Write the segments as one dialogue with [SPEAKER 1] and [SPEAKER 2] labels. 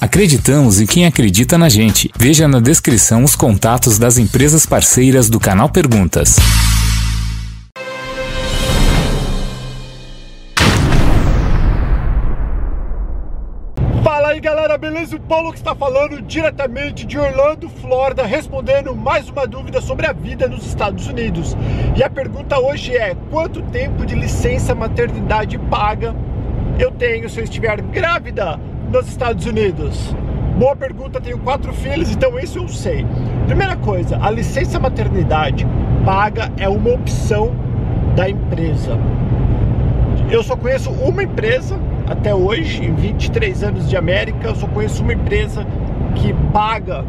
[SPEAKER 1] Acreditamos em quem acredita na gente. Veja na descrição os contatos das empresas parceiras do canal Perguntas.
[SPEAKER 2] Fala aí galera, beleza? O Paulo que está falando diretamente de Orlando, Flórida, respondendo mais uma dúvida sobre a vida nos Estados Unidos. E a pergunta hoje é: quanto tempo de licença maternidade paga eu tenho se eu estiver grávida nos Estados Unidos? Boa pergunta, tenho quatro filhos, então isso eu sei. Primeira coisa, a licença maternidade paga é uma opção da empresa. Eu só conheço uma empresa até hoje, em 23 anos de América, eu só conheço uma empresa que paga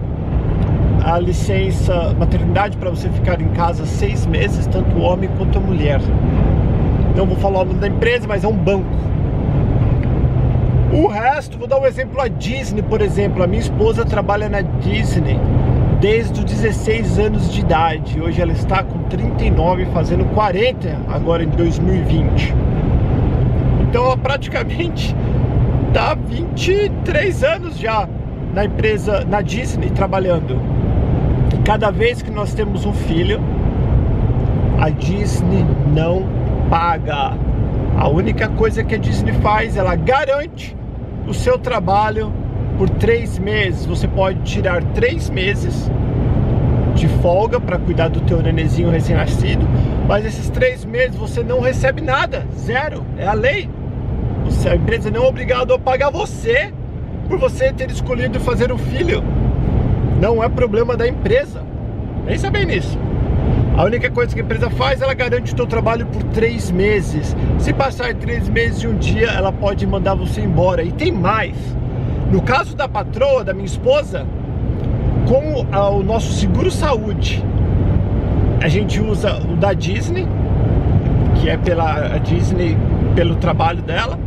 [SPEAKER 2] a licença maternidade para você ficar em casa seis meses, tanto o homem quanto a mulher. Não vou falar o nome da empresa, mas é um banco. O resto, vou dar um exemplo, a Disney, por exemplo. A minha esposa trabalha na Disney desde os 16 anos de idade. Hoje ela está com 39, fazendo 40 agora em 2020. Então ela praticamente está 23 anos já na empresa, na Disney, trabalhando. Cada vez que nós temos um filho, a Disney não paga. A única coisa que a Disney faz, ela garante o seu trabalho por três meses. Você pode tirar três meses de folga para cuidar do teu nenezinho recém-nascido, mas esses três meses você não recebe nada, zero, é a lei. Você, a empresa não é obrigada a pagar você por você ter escolhido fazer um filho. Não é problema da empresa. Pensa bem nisso. A única coisa que a empresa faz, ela garante o teu trabalho por três meses. Se passar três meses e um dia, ela pode mandar você embora. E tem mais. No caso da patroa, da minha esposa, com o nosso seguro saúde, a gente usa o da Disney, que é pela Disney, pelo trabalho dela,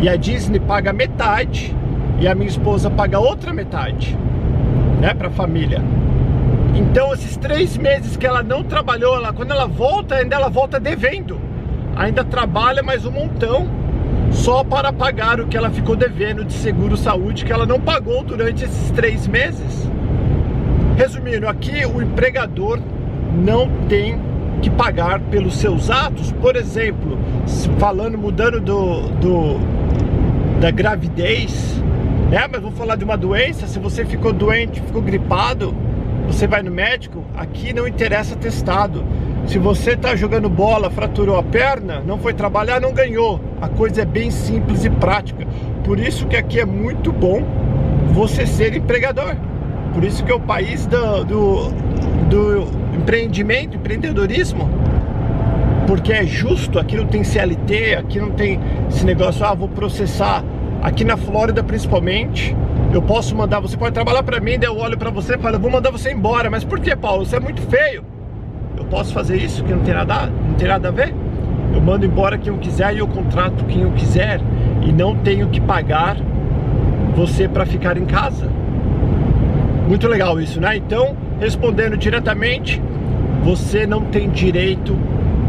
[SPEAKER 2] e a Disney paga metade e a minha esposa paga outra metade, né, para a família. Então esses três meses que ela não trabalhou, ela, quando ela volta, ainda ela volta devendo. Ainda trabalha mais um montão só para pagar o que ela ficou devendo de seguro saúde que ela não pagou durante esses três meses. Resumindo, aqui o empregador não tem que pagar pelos seus atos. Por exemplo, falando, mudando do, do da gravidez, né? Mas vou falar de uma doença. Se você ficou doente, ficou gripado, você vai no médico, aqui não interessa testado. Se você está jogando bola, fraturou a perna, não foi trabalhar, não ganhou. A coisa é bem simples e prática. Por isso que aqui é muito bom você ser empregador. Por isso que é o país do, do, do empreendimento, empreendedorismo. Porque é justo, aqui não tem CLT, aqui não tem esse negócio, ah, vou processar. Aqui na Flórida principalmente, eu posso mandar, você pode trabalhar para mim, daí eu olho para você e falo, vou mandar você embora. Mas por que, Paulo? Você é muito feio. Eu posso fazer isso que não tem nada, não tem nada a ver? Eu mando embora quem eu quiser e eu contrato quem eu quiser e não tenho que pagar você para ficar em casa. Muito legal isso, né? Então, respondendo diretamente, você não tem direito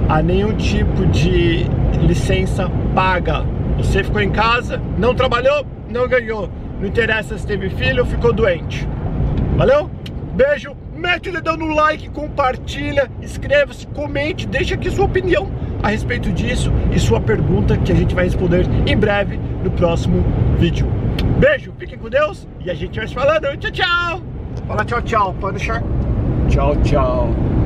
[SPEAKER 2] a nenhum tipo de licença paga. Você ficou em casa, não trabalhou, não ganhou. Não interessa se teve filho ou ficou doente. Valeu? Beijo, mete o dedão no like, compartilha, inscreva-se, comente, deixa aqui sua opinião a respeito disso e sua pergunta que a gente vai responder em breve no próximo vídeo. Beijo, fiquem com Deus e a gente vai se falando. Tchau, tchau. Fala tchau, tchau. Pode deixar? Tchau, tchau.